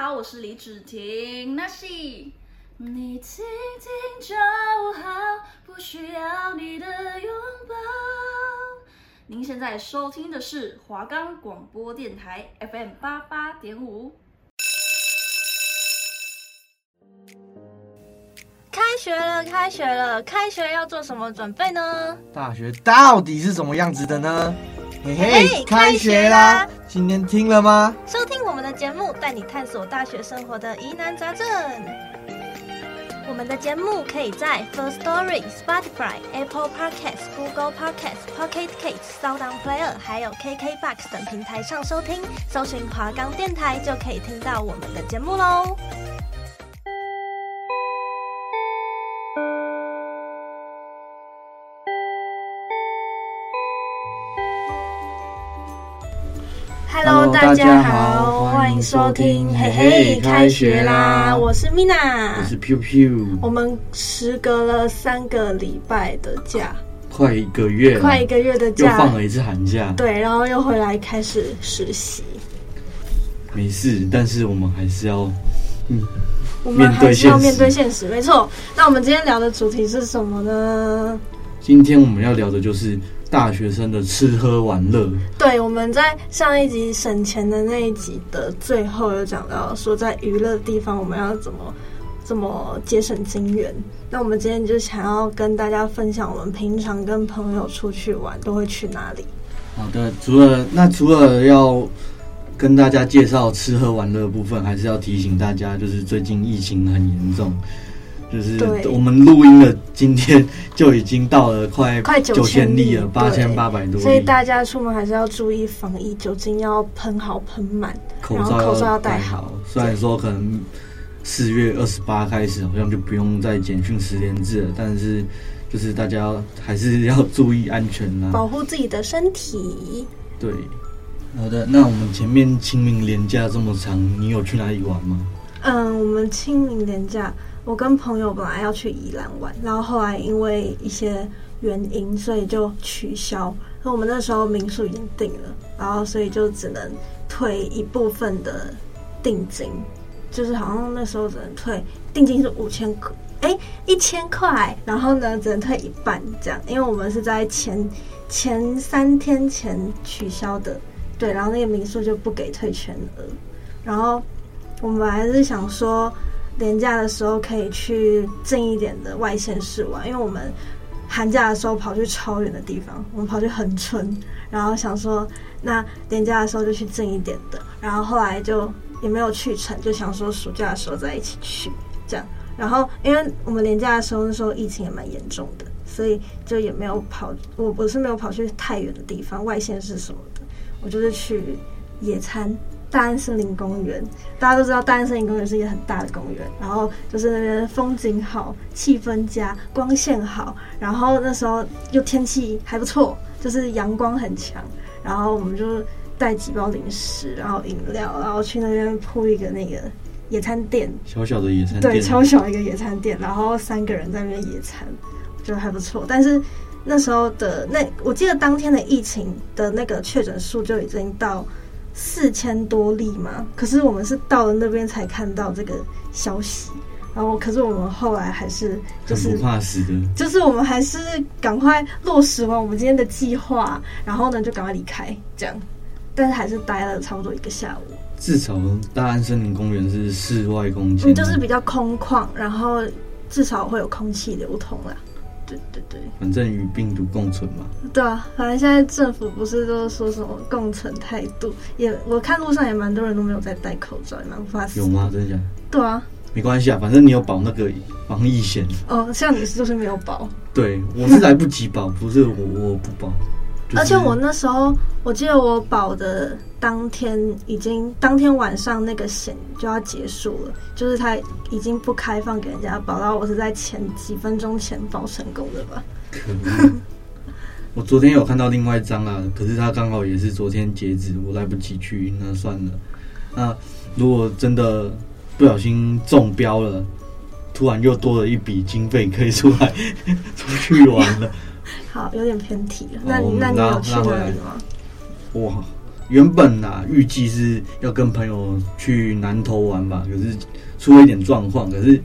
好，我是李芷婷。那是你听听就好，不需要你的拥抱。您现在收听的是华冈广播电台 FM 八八点五。开学了，开学了，开学要做什么准备呢？大学到底是什么样子的呢？嘿嘿，开学啦！今天听了吗？收听我们的节目，带你探索大学生活的疑难杂症。我们的节目可以在 First Story、Spotify、Apple Podcasts、Google Podcasts、Pocket Casts、SoundOn Player，还有 KKBox 等平台上收听。搜寻华冈电台就可以听到我们的节目喽。Hello，大家好，欢迎收听，嘿嘿，开学啦！我是 Mina，我是 Piu Piu。我们时隔了三个礼拜的假，快一个月，快一个月的假，又放了一次寒假。对，然后又回来开始实习。没事，但是我们还是要，嗯，我们还是要面对现实。没错，那我们今天聊的主题是什么呢？今天我们要聊的就是。大学生的吃喝玩乐，对，我们在上一集省钱的那一集的最后有讲到，说在娱乐的地方我们要怎么怎么节省金元。那我们今天就想要跟大家分享，我们平常跟朋友出去玩都会去哪里。好的，除了那除了要跟大家介绍吃喝玩乐部分，还是要提醒大家，就是最近疫情很严重。就是我们录音的今天就已经到了快快九千例了，八千八百多。所以大家出门还是要注意防疫，酒精要喷好喷满，口罩口罩要戴好。虽然说可能四月二十八开始好像就不用再简讯十连制了，但是就是大家还是要注意安全啦，保护自己的身体。对，好的。那我们前面清明连假这么长，你有去哪里玩吗？嗯，我们清明连假。我跟朋友本来要去宜兰玩，然后后来因为一些原因，所以就取消。那我们那时候民宿已经定了，然后所以就只能退一部分的定金，就是好像那时候只能退定金是五千块，哎，一千块，然后呢只能退一半这样，因为我们是在前前三天前取消的，对，然后那个民宿就不给退全额，然后我们还是想说。连假的时候可以去近一点的外县市玩，因为我们寒假的时候跑去超远的地方，我们跑去恒春，然后想说那连假的时候就去近一点的，然后后来就也没有去成，就想说暑假的时候再一起去这样。然后因为我们连假的时候那时候疫情也蛮严重的，所以就也没有跑，我不是没有跑去太远的地方，外县市什么的，我就是去野餐。大安森林公园，大家都知道大安森林公园是一个很大的公园，然后就是那边风景好，气氛佳，光线好，然后那时候又天气还不错，就是阳光很强，然后我们就带几包零食，然后饮料，然后去那边铺一个那个野餐垫，小小的野餐垫，对，超小一个野餐垫，然后三个人在那边野餐，觉得还不错。但是那时候的那，我记得当天的疫情的那个确诊数就已经到。四千多例嘛，可是我们是到了那边才看到这个消息，然后可是我们后来还是就是不怕死的，就是我们还是赶快落实完我们今天的计划，然后呢就赶快离开，这样，但是还是待了差不多一个下午。至少大安森林公园是室外空间，就是比较空旷，然后至少会有空气流通啦。对对对，反正与病毒共存嘛。对啊，反正现在政府不是都说什么共存态度，也我看路上也蛮多人都没有在戴口罩，蛮怕死。有吗？真的假的？对啊，没关系啊，反正你有保那个防疫险。哦，像你是就是没有保。对，我是来不及保，不是我我不保。而且我那时候，我记得我保的当天已经当天晚上那个险就要结束了，就是他已经不开放给人家保，然后我是在前几分钟前保成功的吧？可能！我昨天有看到另外一张啊，可是他刚好也是昨天截止，我来不及去，那算了。那如果真的不小心中标了，突然又多了一笔经费可以出来 出去玩了。好，有点偏题了。那你那你有去哪里吗？哇，原本啊，预计是要跟朋友去南投玩吧，可是出了一点状况。可是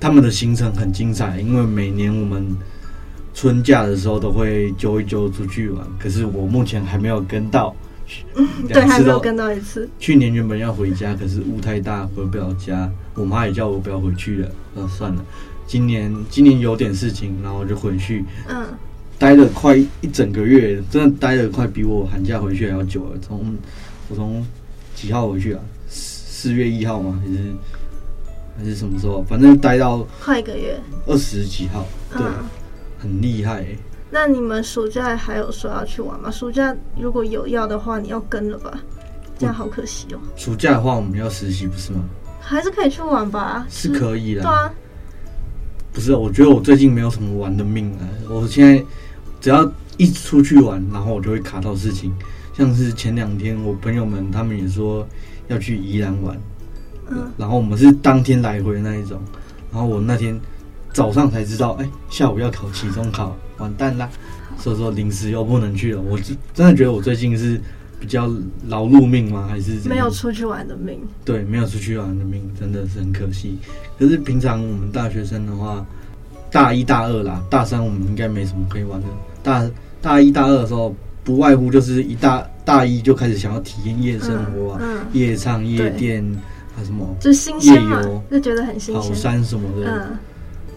他们的行程很精彩，因为每年我们春假的时候都会揪一揪出去玩。可是我目前还没有跟到，嗯、对，还没有跟到一次。去年原本要回家，可是雾太大回不了家，我妈也叫我不要回去了。那算了，今年今年有点事情，然后我就回去。嗯。待了快一整个月，真的待了快比我寒假回去还要久了。从我从几号回去啊？四月一号吗？还是还是什么时候？反正待到快一个月，二十几号。对，嗯、很厉害、欸。那你们暑假还有说要去玩吗？暑假如果有要的话，你要跟了吧？这样好可惜哦。暑假的话，我们要实习不是吗？还是可以去玩吧？是可以的。对啊。不是，我觉得我最近没有什么玩的命啊。我现在。只要一出去玩，然后我就会卡到事情。像是前两天，我朋友们他们也说要去宜兰玩，嗯，然后我们是当天来回那一种。然后我那天早上才知道，哎，下午要考期中考，完蛋啦！所以说临时又不能去了。我真的觉得我最近是比较劳碌命吗？还是没有出去玩的命？对，没有出去玩的命，真的是很可惜。可是平常我们大学生的话，大一大二啦，大三我们应该没什么可以玩的。大大一、大二的时候，不外乎就是一大大一就开始想要体验夜生活啊，嗯嗯、夜唱、夜店，啊什么，就新鲜嘛，夜游就觉得很新鲜。跑山什么的，嗯、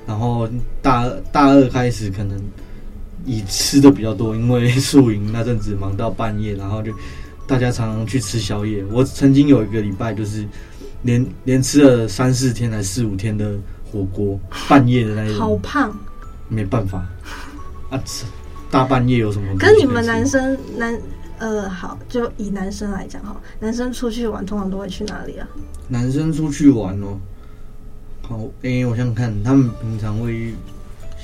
然后大大二开始可能以吃的比较多，因为宿营那阵子忙到半夜，然后就大家常常去吃宵夜。我曾经有一个礼拜就是连连吃了三四天，还四五天的火锅，半夜的那一种，好胖，没办法啊吃。大半夜有什么？可是你们男生男呃好，就以男生来讲哈，男生出去玩通常都会去哪里啊？男生出去玩哦，好，哎、欸，我想想看，他们平常会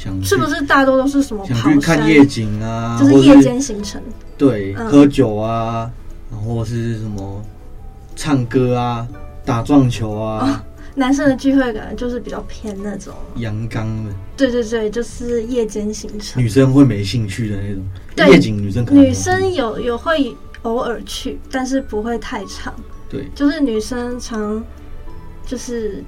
想是不是大多都是什么想去看夜景啊，就是夜间行程，对，嗯、喝酒啊，然后是什么唱歌啊，打撞球啊。哦男生的聚会感觉就是比较偏那种。阳刚的，对对对，就是夜间行程。女生会没兴趣的那种，对夜景女生可能女生有有会偶尔去，但是不会太长。对，就是女生常就是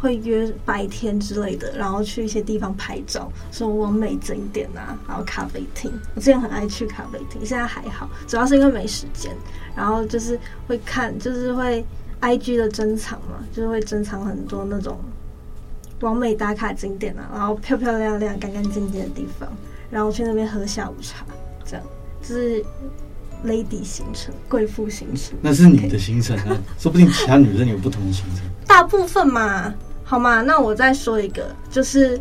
会约白天之类的，然后去一些地方拍照，什么完美景点啊，然后咖啡厅。我之前很爱去咖啡厅，现在还好，主要是因为没时间。然后就是会看，就是会。I G 的珍藏嘛，就是会珍藏很多那种完美打卡景点啊，然后漂漂亮亮、干干净净的地方，然后去那边喝下午茶，这样就是 lady 行程、贵妇行程。那是你的行程啊.说不定其他女生有不同的行程。大部分嘛，好吗？那我再说一个，就是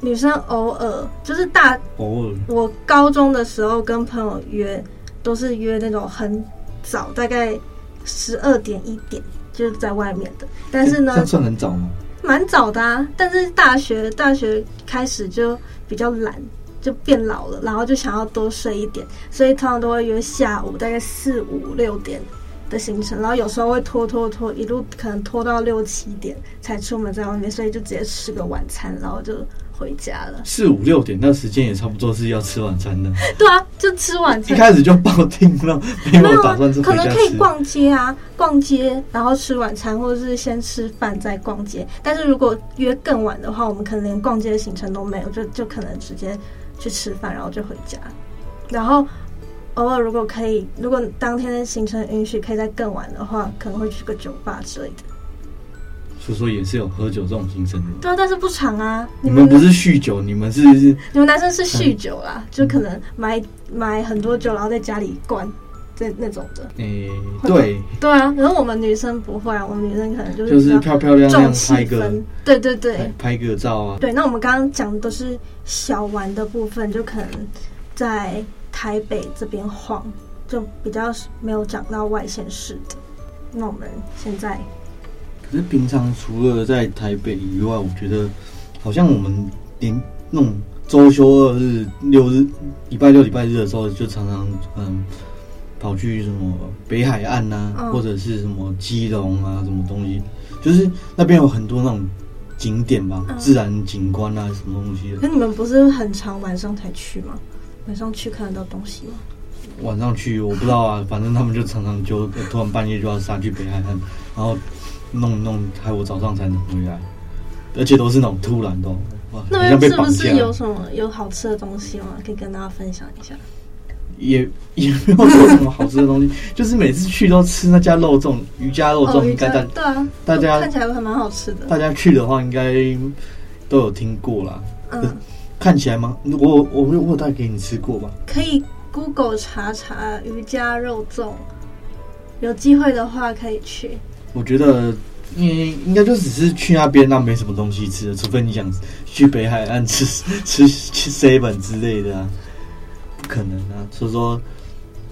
女生偶尔就是大偶尔，我高中的时候跟朋友约，都是约那种很早，大概。十二点一点就是在外面的，但是呢，这算很早吗？蛮早的啊，但是大学大学开始就比较懒，就变老了，然后就想要多睡一点，所以通常都会约下午大概四五六点的行程，然后有时候会拖拖拖，一路可能拖到六七点才出门在外面，所以就直接吃个晚餐，然后就。回家了，四五六点那时间也差不多是要吃晚餐的。对啊，就吃晚餐。一开始就报定了，没有 打算是可能可以逛街啊，逛街然后吃晚餐，或者是先吃饭再逛街。但是如果约更晚的话，我们可能连逛街的行程都没有，就就可能直接去吃饭，然后就回家。然后偶尔如果可以，如果当天的行程允许，可以再更晚的话，可能会去个酒吧之类的。所以说也是有喝酒这种行程的，对啊，但是不长啊。你们不是酗酒，你们是 你们男生是酗酒啦，就可能买买很多酒，然后在家里灌，这那种的。诶，对对啊，可是我们女生不会啊，我们女生可能就是就是漂漂亮亮拍个，对对对，拍个照啊。对，那我们刚刚讲的都是小玩的部分，就可能在台北这边晃，就比较没有讲到外县市的。那我们现在。可是平常除了在台北以外，我觉得好像我们连那种周休二日、六日、礼拜六、礼拜日的时候，就常常嗯跑去什么北海岸呐、或者是什么基隆啊，什么东西，就是那边有很多那种景点吧，嗯、自然景观啊，什么东西的。可你们不是很常晚上才去吗？晚上去看得到东西吗？晚上去，我不知道啊，反正他们就常常就突然半夜就要杀去北海岸，然后弄一弄，害我早上才能回来，而且都是那种突然的。哇，那边是不是有什么有好吃的东西吗？可以跟大家分享一下。也也没有说什么好吃的东西，就是每次去都吃那家肉粽，鱼家肉粽，应该大对啊，大家看起来还蛮好吃的。大家去的话，应该都有听过啦。嗯，看起来吗？我我我有带给你吃过吧？可以 Google 查查瑜伽肉粽，有机会的话可以去。我觉得，应应该就只是去那边，那没什么东西吃的，除非你想去北海岸吃 吃吃 seven 之类的啊。不可能啊，所以说、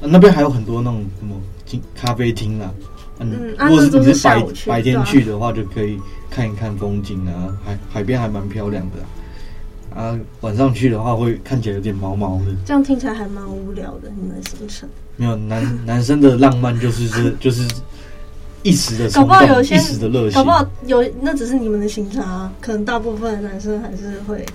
啊、那边还有很多那种什么咖啡厅啊，嗯，如果是你是白白天去的话，就可以看一看风景啊，海海边还蛮漂亮的啊，啊。晚上去的话，会看起来有点毛毛的。这样听起来还蛮无聊的，你们的行程。没有男男生的浪漫就是是 就是一时的，搞不好有些一时的热情，搞不好有那只是你们的行程啊，可能大部分的男生还是会，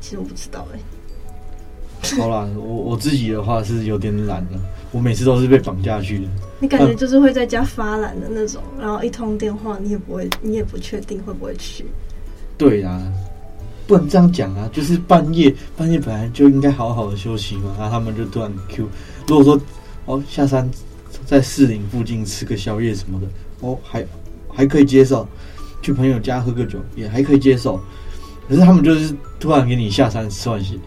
其实我不知道哎、欸。好啦，我我自己的话是有点懒了，我每次都是被绑架去的。你感觉就是会在家发懒的那种，嗯、然后一通电话你也不会，你也不确定会不会去。对啊，不能这样讲啊！就是半夜，半夜本来就应该好好的休息嘛，然后他们就突然 Q。如果说哦下山在士林附近吃个宵夜什么的，哦还还可以接受，去朋友家喝个酒也还可以接受。可是他们就是突然给你下山吃完席。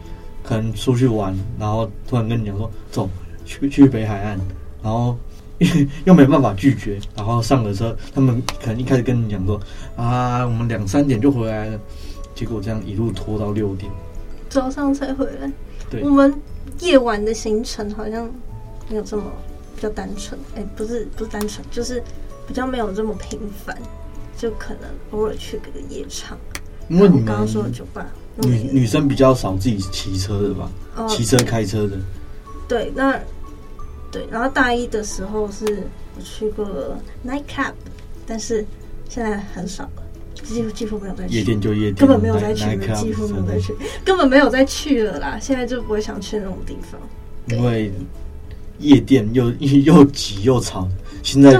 可能出去玩，然后突然跟你讲说走去去北海岸，然后 又没办法拒绝，然后上了车，他们可能一开始跟你讲说啊，我们两三点就回来了，结果这样一路拖到六点，早上才回来。对，我们夜晚的行程好像没有这么比较单纯，哎，不是不是单纯，就是比较没有这么频繁，就可能偶尔去个夜场。因为你们刚刚说的酒吧。女女生比较少自己骑车的吧？骑、哦、车开车的。对，那对，然后大一的时候是我去过 night club，但是现在很少了，几乎几乎没有再去。夜店就夜店，根本没有再去了，几乎没有再去，根本没有再去了啦。现在就不会想去那种地方，因为夜店又 又挤又吵。现在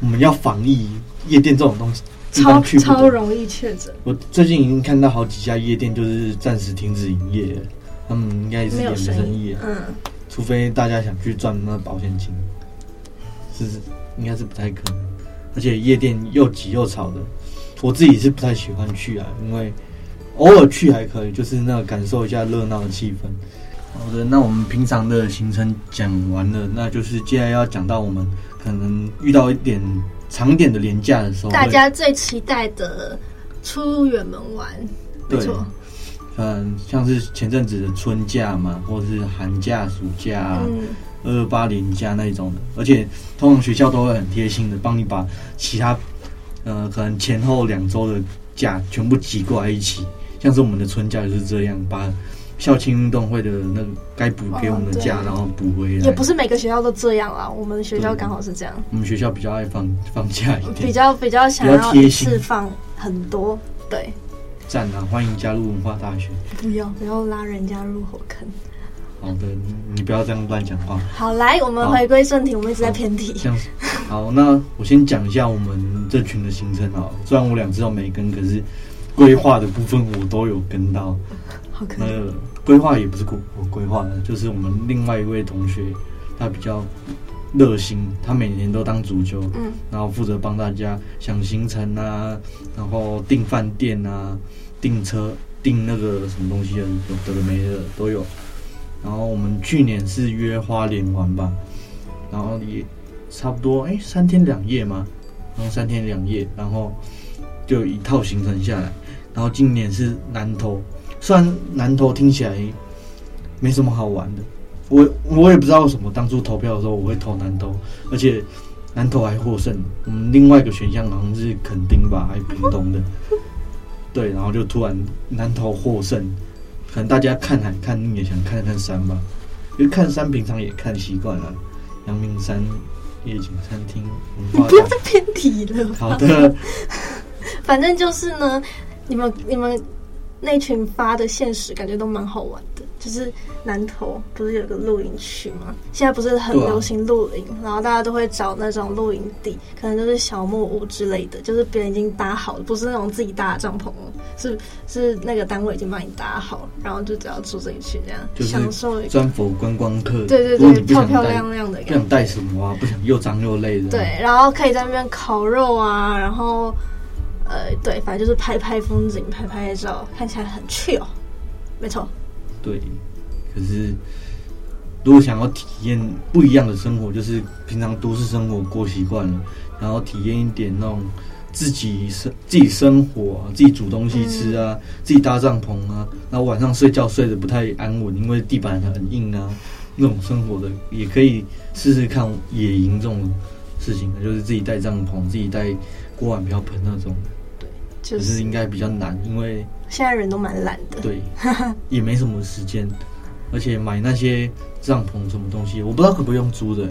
我们要防疫，夜店这种东西。超超容易确诊。我最近已经看到好几家夜店就是暂时停止营业，他们应该也是也没生意。嗯，除非大家想去赚那保险金，是应该是不太可能。而且夜店又挤又吵的，我自己是不太喜欢去啊，因为偶尔去还可以，就是那个感受一下热闹的气氛。好的，那我们平常的行程讲完了，那就是接下来要讲到我们可能遇到一点。长点的连假的时候，大家最期待的出远门玩，没错。嗯，像是前阵子的春假嘛，或者是寒假、暑假、二二八连假那一种的，而且通常学校都会很贴心的帮你把其他呃可能前后两周的假全部挤过来一起，像是我们的春假就是这样把。校庆运动会的那个该补给我们的假，然后补回来。也不是每个学校都这样啦，我们学校刚好是这样。我们学校比较爱放放假一点，比较比较想要一次放很多。对，赞啊！欢迎加入文化大学。不要不要拉人家入火坑。好的，你不要这样乱讲话。好，来，我们回归正题，我们一直在偏题。这样子，好，那我先讲一下我们这群的行程啊。虽然我两次都没跟，可是规划的部分我都有跟到。好那个规划也不是我我规划的，就是我们另外一位同学，他比较热心，他每年都当主揪，嗯，然后负责帮大家想行程啊，然后订饭店啊，订车，订那个什么东西的，有的没的都有。然后我们去年是约花莲玩吧，然后也差不多哎、三天两夜嘛，然后三天两夜，然后就一套行程下来，然后今年是南投。虽然南投听起来没什么好玩的，我我也不知道什么当初投票的时候我会投南投，而且南投还获胜。我们另外一个选项好像是垦丁吧，还是屏东的，对，然后就突然南投获胜。可能大家看海看腻也想看看山吧，因为看山平常也看习惯了。阳明山夜景餐厅，你不要再偏题了。好的，反正就是呢，你们你们。那群发的现实感觉都蛮好玩的，就是南投不是有个露营区吗？现在不是很流行露营，啊、然后大家都会找那种露营地，可能就是小木屋之类的，就是别人已经搭好了，不是那种自己搭的帐篷，是是那个单位已经帮你搭好了，然后就只要住进去这样，就是享受专佛观光客。对对对，漂漂亮亮的，不想带什么啊，不想又脏又累的。对，然后可以在那边烤肉啊，然后呃，对，反正就是拍拍风景，拍拍照，看起来很 chill，没错。对，可是如果想要体验不一样的生活，就是平常都市生活过习惯了，然后体验一点那种自己生自己生活、啊，自己煮东西吃啊，嗯、自己搭帐篷啊，然后晚上睡觉睡得不太安稳，因为地板很硬啊，那种生活的也可以试试看野营这种事情，就是自己带帐篷，自己带锅碗瓢盆那种。对，就是、应该比较难，因为。现在人都蛮懒的，对，也没什么时间，而且买那些帐篷什么东西，我不知道可不可以用租的。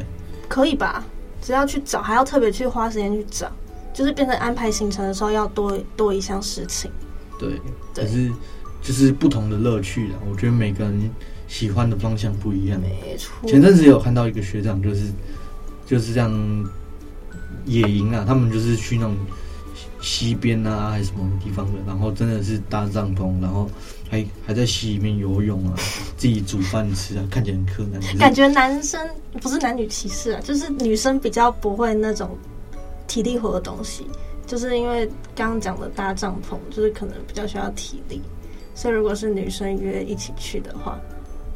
可以吧？只要去找，还要特别去花时间去找，就是变成安排行程的时候要多多一项事情。对，可是就是不同的乐趣啦。我觉得每个人喜欢的方向不一样。没错。前阵子有看到一个学长，就是就是这样野营啊，他们就是去那种。溪边啊，还是什么地方的？然后真的是搭帐篷，然后还还在溪里面游泳啊，自己煮饭吃啊，看起来很可怜。感觉男生不是男女歧视啊，就是女生比较不会那种体力活的东西，就是因为刚刚讲的搭帐篷，就是可能比较需要体力，所以如果是女生约一起去的话。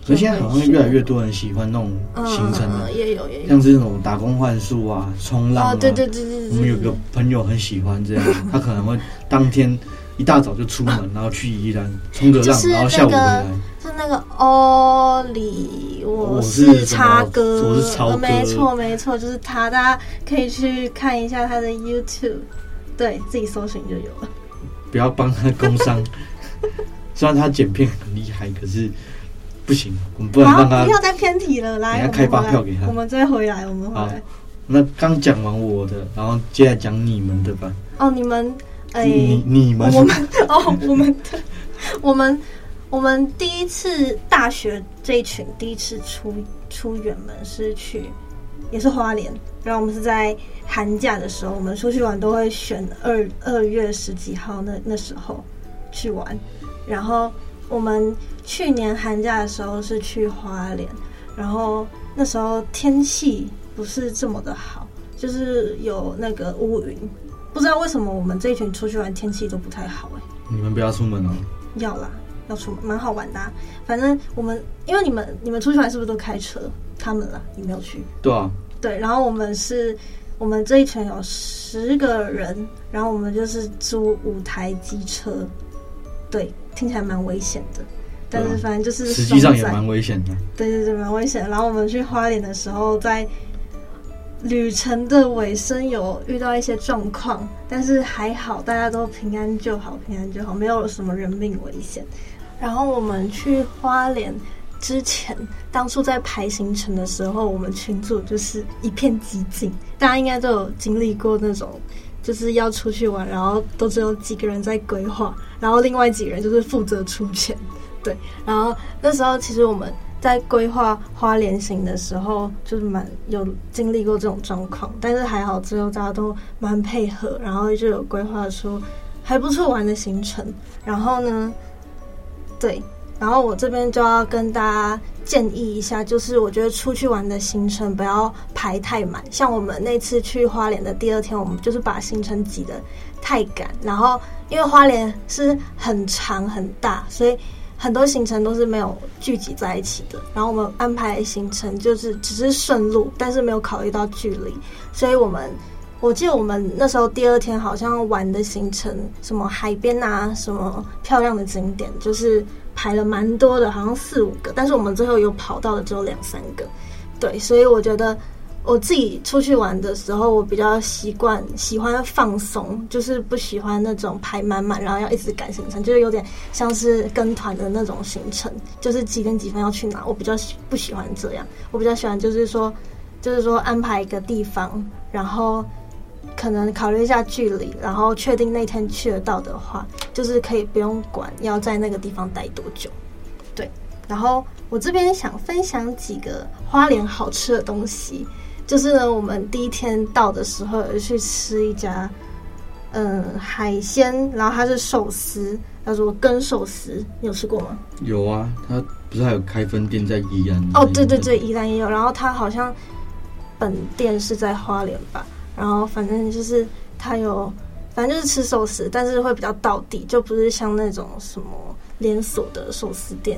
可是现在好像越来越多人喜欢那种行程了，也有也有，像是那种打工换宿啊、冲浪啊。对对对对对。我们有个朋友很喜欢这样，他可能会当天一大早就出门，然后去宜兰冲个浪，然后下午回来。是那个哦里，我是叉哥，我是超哥，没错没错，就是他，大家可以去看一下他的 YouTube，对自己搜寻就有了。不要帮他工商，虽然他剪片很厉害，可是。不行，我们不能让他不要再偏题了。来，开发票给他，我们再回来，我们回来。那刚讲完我的，然后接下来讲你们的吧。哦，你们，哎，你你们，我们 哦，我们的，我们我们第一次大学这一群第一次出出远门是去，也是花莲。然后我们是在寒假的时候，我们出去玩都会选二二月十几号那那时候去玩，然后。我们去年寒假的时候是去花莲，然后那时候天气不是这么的好，就是有那个乌云，不知道为什么我们这一群出去玩天气都不太好哎。你们不要出门哦。要啦，要出门，蛮好玩的啊。反正我们因为你们你们出去玩是不是都开车？他们啦，你没有去。对啊。对，然后我们是，我们这一群有十个人，然后我们就是租五台机车。对，听起来蛮危险的，但是反正就是实际上也蛮危险的。对对对，蛮危险。然后我们去花莲的时候，在旅程的尾声有遇到一些状况，但是还好，大家都平安就好，平安就好，没有什么人命危险。然后我们去花莲之前，当初在排行程的时候，我们群组就是一片寂静，大家应该都有经历过那种。就是要出去玩，然后都只有几个人在规划，然后另外几个人就是负责出钱，对。然后那时候其实我们在规划花莲行的时候，就是蛮有经历过这种状况，但是还好最后大家都蛮配合，然后就有规划出还不错玩的行程。然后呢，对。然后我这边就要跟大家建议一下，就是我觉得出去玩的行程不要排太满。像我们那次去花莲的第二天，我们就是把行程挤得太赶。然后因为花莲是很长很大，所以很多行程都是没有聚集在一起的。然后我们安排行程就是只是顺路，但是没有考虑到距离，所以我们我记得我们那时候第二天好像玩的行程，什么海边啊，什么漂亮的景点，就是。排了蛮多的，好像四五个，但是我们最后有跑到的只有两三个，对，所以我觉得我自己出去玩的时候，我比较习惯喜欢放松，就是不喜欢那种排满满，然后要一直赶行程，就是有点像是跟团的那种行程，就是几点几分要去哪，我比较不喜欢这样，我比较喜欢就是说，就是说安排一个地方，然后。可能考虑一下距离，然后确定那天去得到的话，就是可以不用管要在那个地方待多久，对。然后我这边想分享几个花莲好吃的东西，就是呢，我们第一天到的时候有去吃一家，嗯，海鲜，然后它是寿司，叫做羹寿司，你有吃过吗？有啊，它不是还有开分店在宜兰？哦，对对对，宜兰也有。然后它好像本店是在花莲吧？然后反正就是它有，反正就是吃寿司，但是会比较到底，就不是像那种什么连锁的寿司店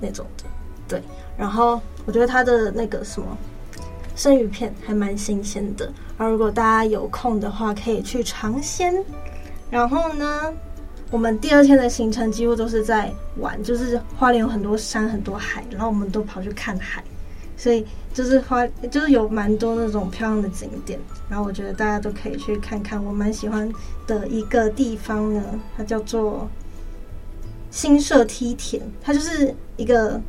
那种的。对，然后我觉得它的那个什么。生鱼片还蛮新鲜的，然后如果大家有空的话，可以去尝鲜。然后呢，我们第二天的行程几乎都是在玩，就是花莲有很多山很多海，然后我们都跑去看海，所以就是花就是有蛮多那种漂亮的景点。然后我觉得大家都可以去看看，我蛮喜欢的一个地方呢，它叫做新社梯田，它就是一个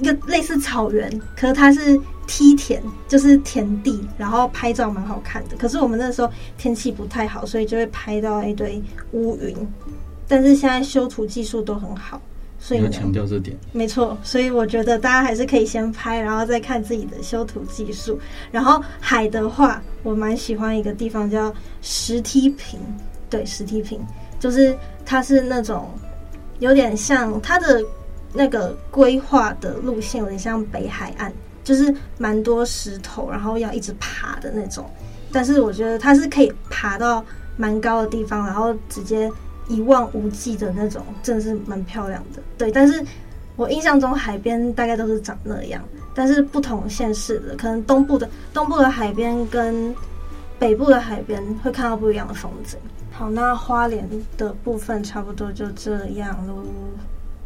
一个类似草原，可是它是。梯田就是田地，然后拍照蛮好看的。可是我们那时候天气不太好，所以就会拍到一堆乌云。但是现在修图技术都很好，所以要强调这点。没错，所以我觉得大家还是可以先拍，然后再看自己的修图技术。然后海的话，我蛮喜欢一个地方叫石梯坪，对，石梯坪就是它是那种有点像它的那个规划的路线，有点像北海岸。就是蛮多石头，然后要一直爬的那种，但是我觉得它是可以爬到蛮高的地方，然后直接一望无际的那种，真的是蛮漂亮的。对，但是我印象中海边大概都是长那样，但是不同县市的，可能东部的东部的海边跟北部的海边会看到不一样的风景。好，那花莲的部分差不多就这样喽。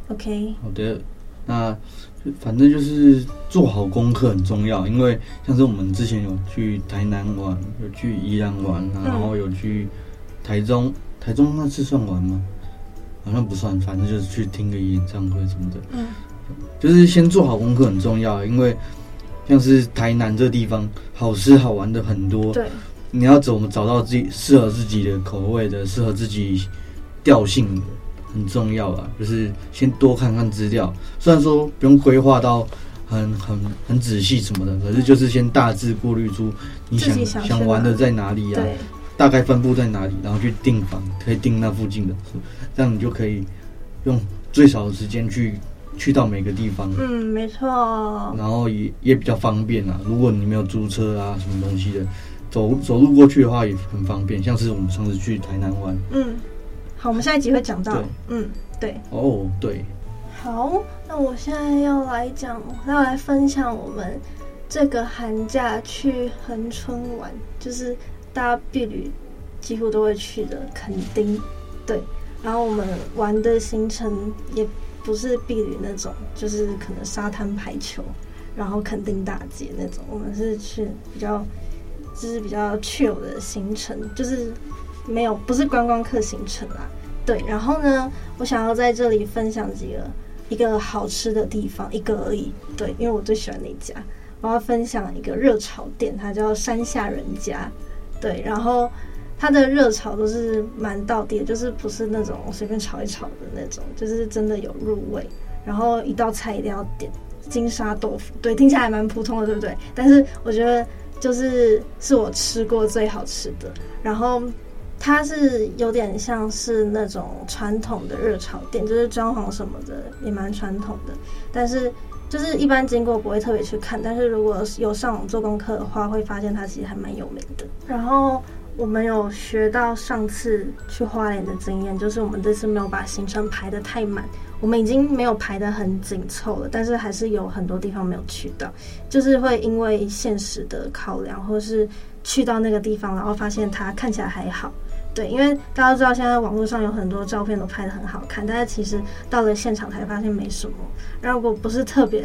OK，好的，那。反正就是做好功课很重要，因为像是我们之前有去台南玩，有去宜兰玩，然后有去台中，台中那次算玩吗？好像不算，反正就是去听个演唱会什么的。嗯，就是先做好功课很重要，因为像是台南这地方好吃好玩的很多。对，你要怎么找到自己适合自己的口味的，适合自己调性的。很重要啊，就是先多看看资料。虽然说不用规划到很很很仔细什么的，可是就是先大致过滤出你想想，想玩的在哪里啊，大概分布在哪里，然后去订房，可以订那附近的，这样你就可以用最少的时间去去到每个地方。嗯，没错。然后也也比较方便啊。如果你没有租车啊什么东西的，走走路过去的话也很方便。像是我们上次去台南玩，嗯。好，我们下一集会讲到。嗯，对。哦，oh, 对。好，那我现在要来讲，要来分享我们这个寒假去恒春玩，就是大家避旅几乎都会去的垦丁。对，然后我们玩的行程也不是避旅那种，就是可能沙滩排球，然后垦丁大街那种。我们是去比较，就是比较 chill 的行程，就是。没有，不是观光客行程啦。对，然后呢，我想要在这里分享几个一个好吃的地方，一个而已。对，因为我最喜欢那家，我要分享一个热炒店，它叫山下人家。对，然后它的热炒都是蛮到地的，就是不是那种随便炒一炒的那种，就是真的有入味。然后一道菜一定要点金沙豆腐，对，听起来还蛮普通的，对不对？但是我觉得就是是我吃过最好吃的。然后。它是有点像是那种传统的热炒店，就是装潢什么的也蛮传统的，但是就是一般经过不会特别去看，但是如果有上网做功课的话，会发现它其实还蛮有名的。然后我们有学到上次去花莲的经验，就是我们这次没有把行程排得太满，我们已经没有排得很紧凑了，但是还是有很多地方没有去到，就是会因为现实的考量，或是去到那个地方，然后发现它看起来还好。对，因为大家都知道现在网络上有很多照片都拍得很好看，但是其实到了现场才发现没什么。然后如果不是特别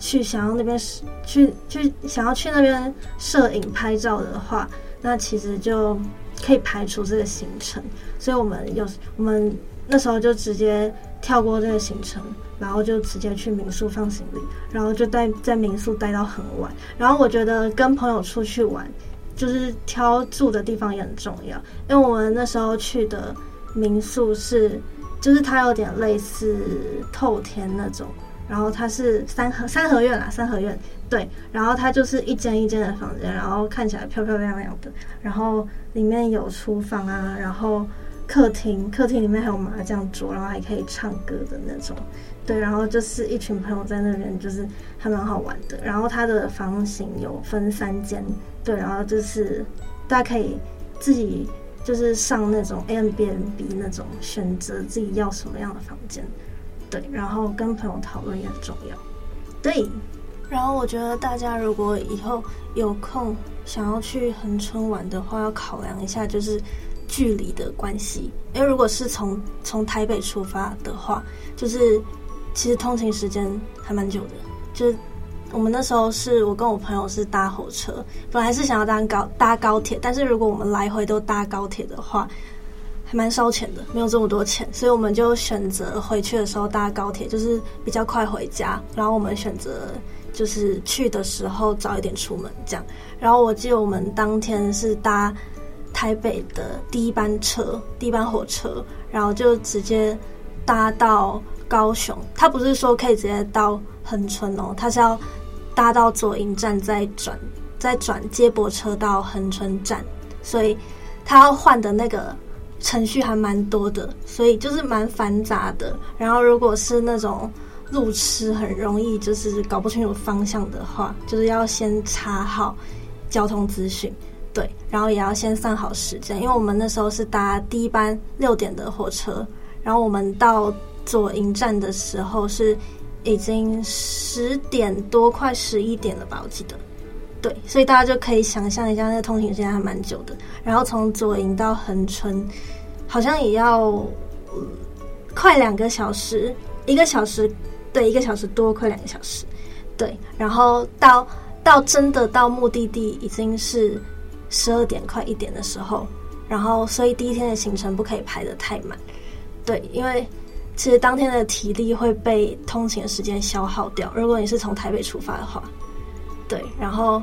去想要那边去去想要去那边摄影拍照的话，那其实就可以排除这个行程。所以我们有我们那时候就直接跳过这个行程，然后就直接去民宿放行李，然后就待在民宿待到很晚。然后我觉得跟朋友出去玩。就是挑住的地方也很重要，因为我们那时候去的民宿是就是它有点类似透天那种，然后它是三合三合院啦，三合院对，然后它就是一间一间的房间，然后看起来漂漂亮亮的，然后里面有厨房啊，然后客厅，客厅里面还有麻将桌，然后还可以唱歌的那种，对，然后就是一群朋友在那边，就是还蛮好玩的。然后它的房型有分三间，对，然后就是大家可以自己。就是上那种 Airbnb 那种，选择自己要什么样的房间，对，然后跟朋友讨论也很重要，对。然后我觉得大家如果以后有空想要去恒春玩的话，要考量一下就是距离的关系，因为如果是从从台北出发的话，就是其实通勤时间还蛮久的，就是。我们那时候是我跟我朋友是搭火车，本来是想要搭高搭高铁，但是如果我们来回都搭高铁的话，还蛮烧钱的，没有这么多钱，所以我们就选择回去的时候搭高铁，就是比较快回家。然后我们选择就是去的时候早一点出门，这样。然后我记得我们当天是搭台北的第一班车，第一班火车，然后就直接搭到高雄。他不是说可以直接到恒春哦，他是要。搭到左营站再转，再转接驳车到恒春站，所以他要换的那个程序还蛮多的，所以就是蛮繁杂的。然后如果是那种路痴，很容易就是搞不清楚方向的话，就是要先查好交通资讯，对，然后也要先算好时间，因为我们那时候是搭第一班六点的火车，然后我们到左营站的时候是。已经十点多，快十一点了吧？我记得，对，所以大家就可以想象一下，那个通勤时间还蛮久的。然后从左营到横村，好像也要、快两个小时，一个小时，对，一个小时多，快两个小时，对。然后到到真的到目的地已经是十二点快一点的时候，然后所以第一天的行程不可以排得太满，对，因为。其实当天的体力会被通勤的时间消耗掉。如果你是从台北出发的话，对，然后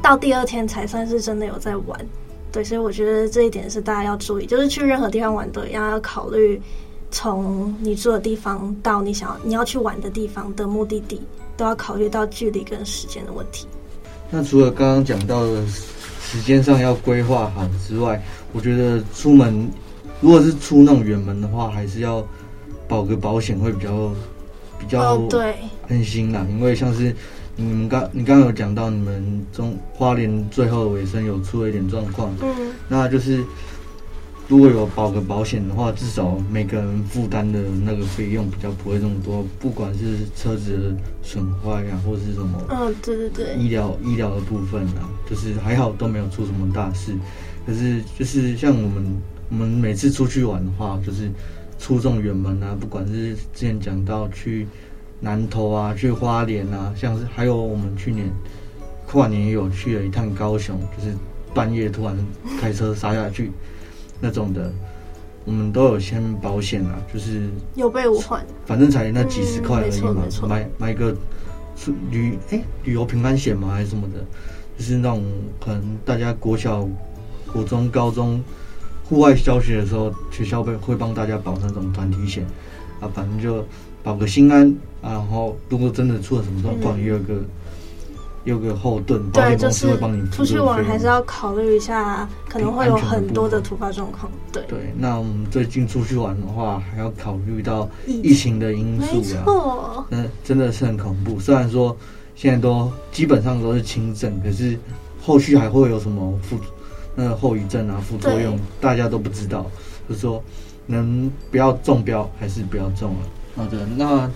到第二天才算是真的有在玩，对，所以我觉得这一点是大家要注意，就是去任何地方玩都一样，要考虑从你住的地方到你想要你要去玩的地方的目的地，都要考虑到距离跟时间的问题。那除了刚刚讲到的时间上要规划好之外，我觉得出门如果是出那种远门的话，还是要。保个保险会比较比较对安心啦，因为像是你们刚你刚刚有讲到你们中花莲最后的尾声有出了一点状况，嗯，那就是如果有保个保险的话，至少每个人负担的那个费用比较不会这么多，不管是车子的损坏啊，或是什么，嗯，对对对，医疗医疗的部分啊，就是还好都没有出什么大事，可是就是像我们我们每次出去玩的话，就是。出这种远门啊，不管是之前讲到去南投啊，去花莲啊，像是还有我们去年跨年也有去了一趟高雄，就是半夜突然开车杀下去那种的，我们都有先保险啊，就是有备无患，反正才那几十块而已嘛，嗯、买买个旅哎、欸、旅游平安险嘛还是什么的，就是那种可能大家国小、国中、高中。户外教学的时候，学校会会帮大家保那种团体险，啊，反正就保个心安，啊，然后如果真的出了什么状况，也有个有个后盾，保险公司会帮你。出去玩还是要考虑一下，可能会有很多的突发状况。对对，那我们最近出去玩的话，还要考虑到疫情的因素啊。那真的是很恐怖。虽然说现在都基本上都是轻症，可是后续还会有什么副？那个后遗症啊，副作用大家都不知道，就是说能不要中标还是不要中了。好的，那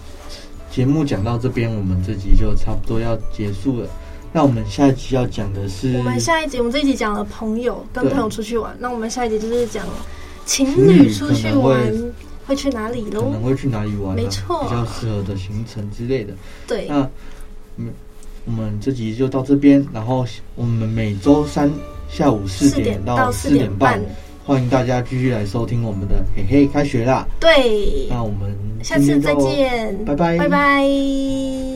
节目讲到这边，我们这集就差不多要结束了。那我们下一集要讲的是，我们下一集我们这一集讲了朋友跟朋友出去玩，那我们下一集就是讲情侣出去玩会去哪里喽？可能会去哪里玩？没错，比较适合的行程之类的。对，那嗯，我们这集就到这边，然后我们每周三。下午四点到四点半，欢迎大家继续来收听我们的嘿嘿开学啦！对，那我们下次再见，拜拜，拜拜。